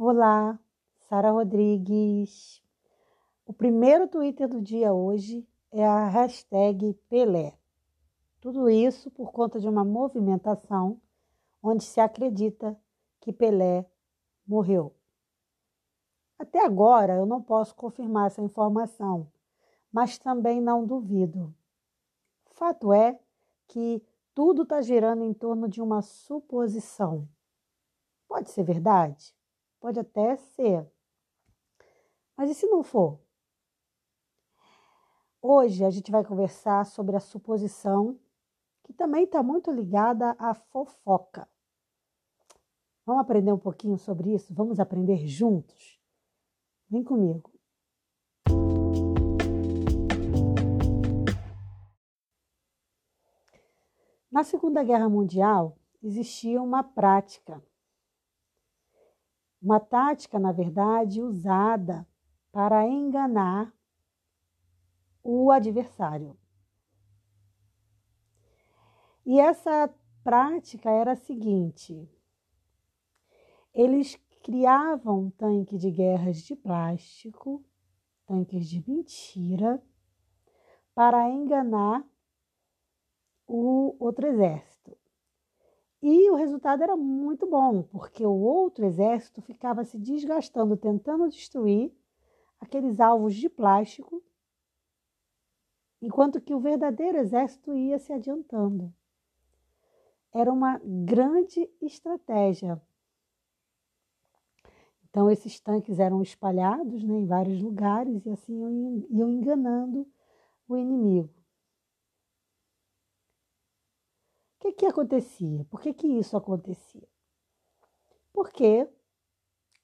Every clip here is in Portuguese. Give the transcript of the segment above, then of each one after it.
Olá, Sara Rodrigues. O primeiro Twitter do dia hoje é a hashtag Pelé. Tudo isso por conta de uma movimentação onde se acredita que Pelé morreu. Até agora eu não posso confirmar essa informação, mas também não duvido. Fato é que tudo está girando em torno de uma suposição. Pode ser verdade? Pode até ser. Mas e se não for? Hoje a gente vai conversar sobre a suposição, que também está muito ligada à fofoca. Vamos aprender um pouquinho sobre isso? Vamos aprender juntos? Vem comigo. Na Segunda Guerra Mundial existia uma prática, uma tática, na verdade, usada para enganar o adversário. E essa prática era a seguinte: eles criavam um tanque de guerras de plástico, tanques de mentira, para enganar o outro exército. E o resultado era muito bom, porque o outro exército ficava se desgastando, tentando destruir aqueles alvos de plástico enquanto que o verdadeiro exército ia se adiantando. Era uma grande estratégia. Então, esses tanques eram espalhados né, em vários lugares e assim iam enganando o inimigo. O que, acontecia? Por que, que isso acontecia? Porque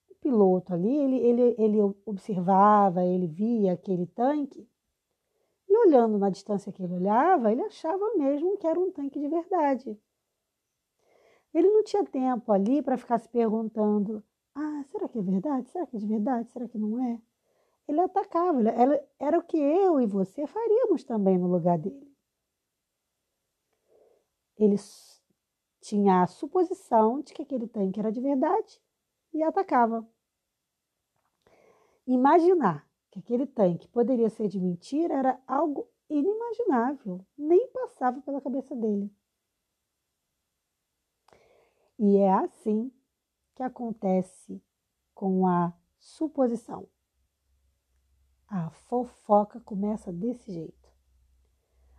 o piloto ali, ele, ele, ele observava, ele via aquele tanque e olhando na distância que ele olhava, ele achava mesmo que era um tanque de verdade. Ele não tinha tempo ali para ficar se perguntando: ah, será que é verdade? Será que é de verdade? Será que não é? Ele atacava, ele, era o que eu e você faríamos também no lugar dele. Ele tinha a suposição de que aquele tanque era de verdade e atacava. Imaginar que aquele tanque poderia ser de mentira era algo inimaginável, nem passava pela cabeça dele. E é assim que acontece com a suposição. A fofoca começa desse jeito.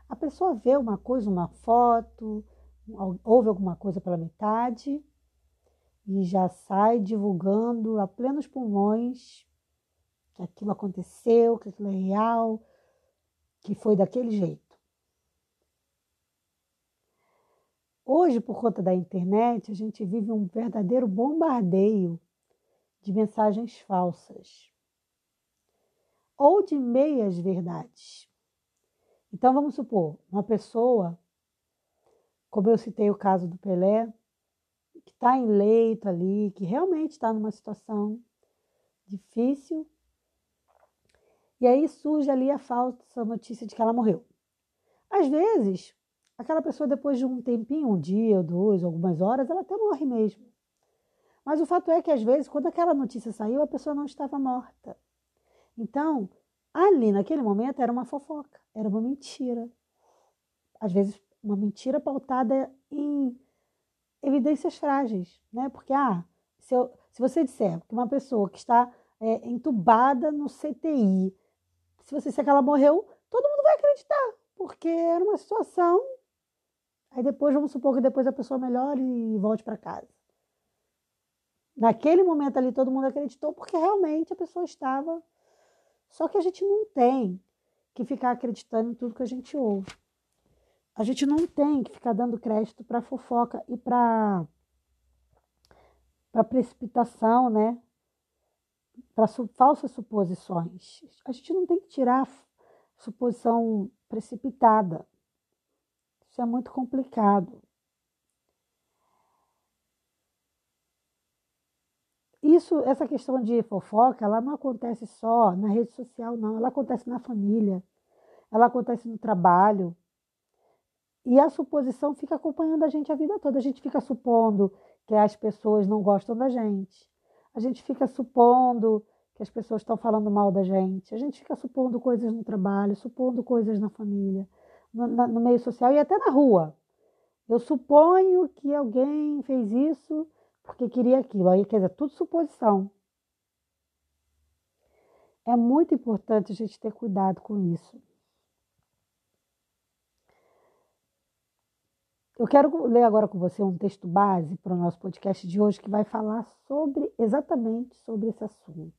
A pessoa vê uma coisa, uma foto, ouve alguma coisa pela metade e já sai divulgando a plenos pulmões que aquilo aconteceu, que aquilo é real, que foi daquele jeito. Hoje, por conta da internet, a gente vive um verdadeiro bombardeio de mensagens falsas ou de meias verdades. Então, vamos supor, uma pessoa, como eu citei o caso do Pelé, que está em leito ali, que realmente está numa situação difícil e aí surge ali a falsa notícia de que ela morreu. Às vezes, aquela pessoa, depois de um tempinho, um dia, ou dois, algumas horas, ela até morre mesmo. Mas o fato é que, às vezes, quando aquela notícia saiu, a pessoa não estava morta. Então, ali naquele momento era uma fofoca, era uma mentira. Às vezes, uma mentira pautada em evidências frágeis, né? Porque, ah, se, eu, se você disser que uma pessoa que está é, entubada no CTI se você disser que ela morreu, todo mundo vai acreditar, porque era uma situação. Aí depois, vamos supor que depois a pessoa melhore e volte para casa. Naquele momento ali, todo mundo acreditou, porque realmente a pessoa estava. Só que a gente não tem que ficar acreditando em tudo que a gente ouve. A gente não tem que ficar dando crédito para fofoca e para para precipitação, né? para su falsas suposições. A gente não tem que tirar suposição precipitada. Isso é muito complicado. Isso, essa questão de fofoca, ela não acontece só na rede social, não. Ela acontece na família, ela acontece no trabalho. E a suposição fica acompanhando a gente a vida toda. A gente fica supondo que as pessoas não gostam da gente. a gente fica supondo que as pessoas estão falando mal da gente, a gente fica supondo coisas no trabalho, supondo coisas na família, no, na, no meio social e até na rua. Eu suponho que alguém fez isso porque queria aquilo. Aí, quer dizer, tudo suposição. É muito importante a gente ter cuidado com isso. Eu quero ler agora com você um texto base para o nosso podcast de hoje que vai falar sobre exatamente sobre esse assunto.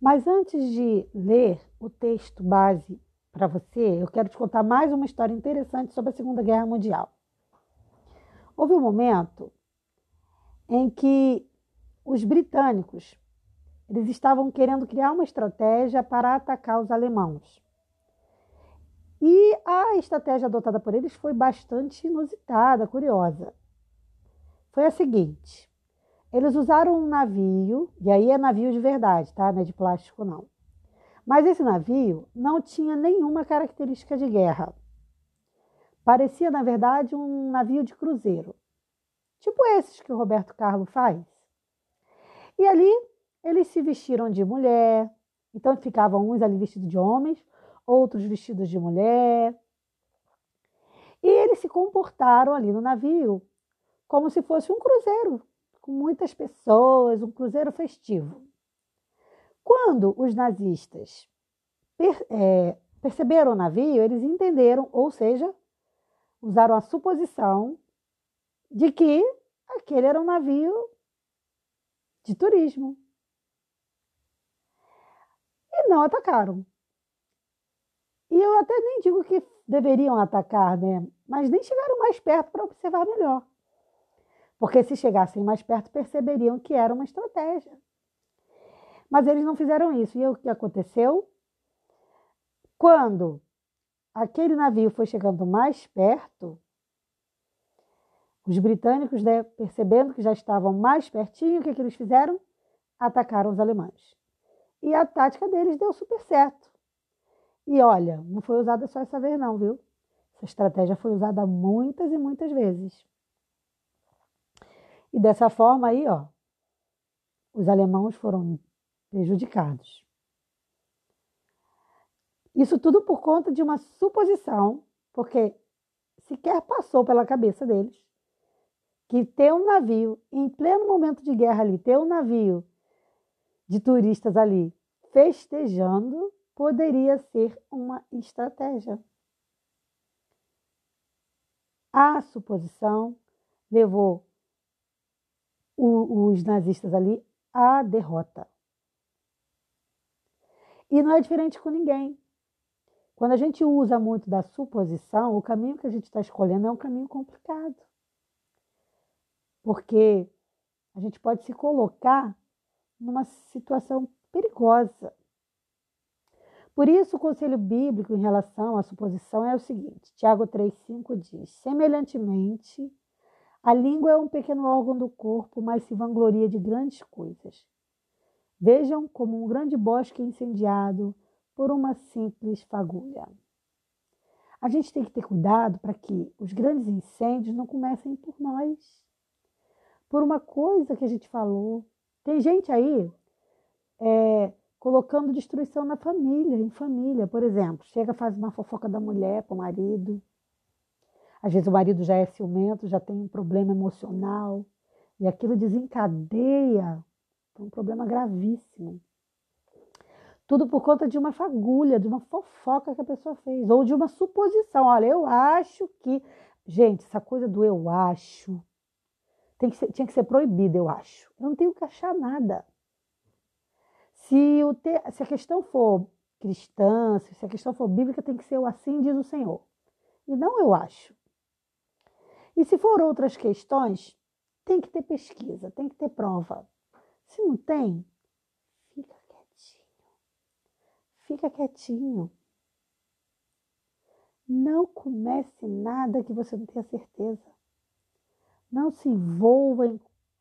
Mas antes de ler o texto base para você, eu quero te contar mais uma história interessante sobre a Segunda Guerra Mundial. Houve um momento em que os britânicos eles estavam querendo criar uma estratégia para atacar os alemães. E a estratégia adotada por eles foi bastante inusitada, curiosa. Foi a seguinte: eles usaram um navio, e aí é navio de verdade, tá? Não é de plástico, não. Mas esse navio não tinha nenhuma característica de guerra. Parecia, na verdade, um navio de cruzeiro, tipo esses que o Roberto Carlos faz. E ali eles se vestiram de mulher, então ficavam uns ali vestidos de homens, outros vestidos de mulher. E eles se comportaram ali no navio como se fosse um cruzeiro, com muitas pessoas, um cruzeiro festivo. Quando os nazistas per, é, perceberam o navio, eles entenderam, ou seja, usaram a suposição de que aquele era um navio de turismo. E não atacaram. E eu até nem digo que deveriam atacar, né? Mas nem chegaram mais perto para observar melhor. Porque se chegassem mais perto, perceberiam que era uma estratégia. Mas eles não fizeram isso. E o que aconteceu? Quando aquele navio foi chegando mais perto, os britânicos, né, percebendo que já estavam mais pertinho, o que, que eles fizeram? Atacaram os alemães. E a tática deles deu super certo. E olha, não foi usada só essa vez, não, viu? Essa estratégia foi usada muitas e muitas vezes. E dessa forma aí, ó, os alemãos foram prejudicados. Isso tudo por conta de uma suposição, porque sequer passou pela cabeça deles que ter um navio em pleno momento de guerra ali, ter um navio de turistas ali festejando, poderia ser uma estratégia. A suposição levou os nazistas ali à derrota. E não é diferente com ninguém. Quando a gente usa muito da suposição, o caminho que a gente está escolhendo é um caminho complicado. Porque a gente pode se colocar numa situação perigosa. Por isso, o conselho bíblico em relação à suposição é o seguinte: Tiago 3,5 diz: Semelhantemente, a língua é um pequeno órgão do corpo, mas se vangloria de grandes coisas. Vejam como um grande bosque incendiado por uma simples fagulha. A gente tem que ter cuidado para que os grandes incêndios não comecem por nós, por uma coisa que a gente falou. Tem gente aí é, colocando destruição na família, em família. Por exemplo, chega, faz uma fofoca da mulher para o marido. Às vezes o marido já é ciumento, já tem um problema emocional, e aquilo desencadeia um problema gravíssimo. Tudo por conta de uma fagulha, de uma fofoca que a pessoa fez, ou de uma suposição. Olha, eu acho que. Gente, essa coisa do eu acho tem que ser, tinha que ser proibida, eu acho. Eu não tenho que achar nada. Se, o te, se a questão for cristã, se a questão for bíblica, tem que ser o assim diz o Senhor. E não eu acho. E se for outras questões, tem que ter pesquisa, tem que ter prova. Se não tem, fica quietinho. Fica quietinho. Não comece nada que você não tenha certeza. Não se envolva em,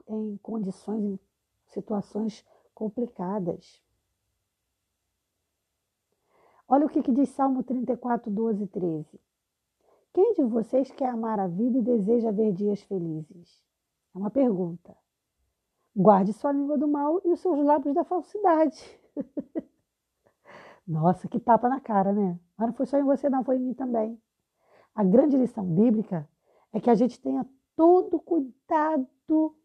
em condições, em situações complicadas. Olha o que, que diz Salmo 34, 12 e 13. Quem de vocês quer amar a vida e deseja ver dias felizes? É uma pergunta. Guarde sua língua do mal e os seus lábios da falsidade. Nossa, que tapa na cara, né? Mas não foi só em você, não, foi em mim também. A grande lição bíblica é que a gente tenha todo cuidado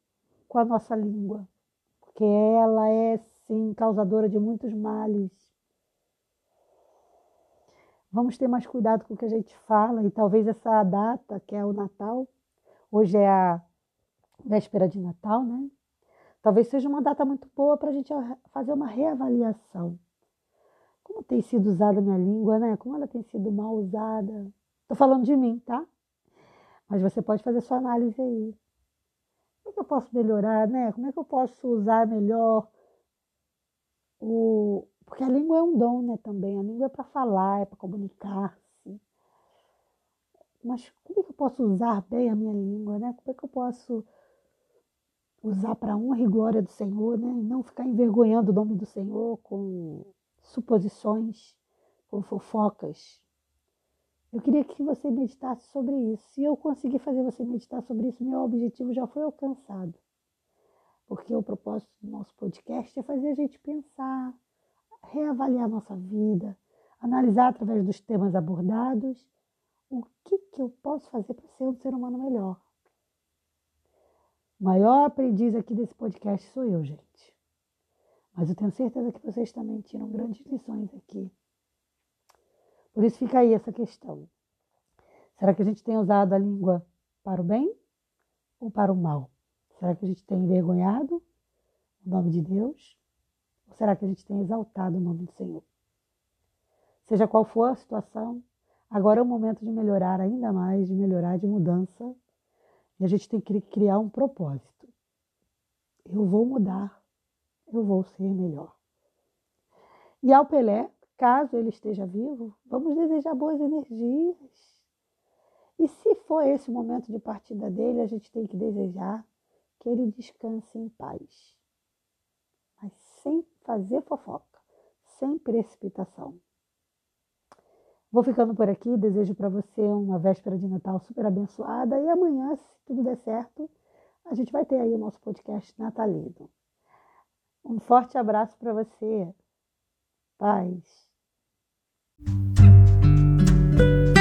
com a nossa língua, porque ela é, sim, causadora de muitos males. Vamos ter mais cuidado com o que a gente fala, e talvez essa data, que é o Natal, hoje é a véspera de Natal, né? Talvez seja uma data muito boa para a gente fazer uma reavaliação. Como tem sido usada a minha língua, né? Como ela tem sido mal usada. Estou falando de mim, tá? Mas você pode fazer sua análise aí. Que eu posso melhorar, né? Como é que eu posso usar melhor o. Porque a língua é um dom, né? Também. A língua é para falar, é para comunicar-se. Mas como é que eu posso usar bem a minha língua, né? Como é que eu posso usar para honra e glória do Senhor, né? E não ficar envergonhando o nome do Senhor com suposições, com fofocas. Eu queria que você meditasse sobre isso. Se eu conseguir fazer você meditar sobre isso, meu objetivo já foi alcançado. Porque o propósito do nosso podcast é fazer a gente pensar, reavaliar nossa vida, analisar através dos temas abordados o que, que eu posso fazer para ser um ser humano melhor. O maior aprendiz aqui desse podcast sou eu, gente. Mas eu tenho certeza que vocês também tiram grandes lições aqui. Por isso fica aí essa questão. Será que a gente tem usado a língua para o bem ou para o mal? Será que a gente tem envergonhado o nome de Deus? Ou será que a gente tem exaltado o nome do Senhor? Seja qual for a situação, agora é o momento de melhorar ainda mais, de melhorar, de mudança e a gente tem que criar um propósito. Eu vou mudar, eu vou ser melhor. E ao Pelé, caso ele esteja vivo, vamos desejar boas energias. E se for esse o momento de partida dele, a gente tem que desejar que ele descanse em paz. Mas sem fazer fofoca, sem precipitação. Vou ficando por aqui. Desejo para você uma véspera de Natal super abençoada. E amanhã, se tudo der certo, a gente vai ter aí o nosso podcast natalino. Um forte abraço para você. Paz. thank you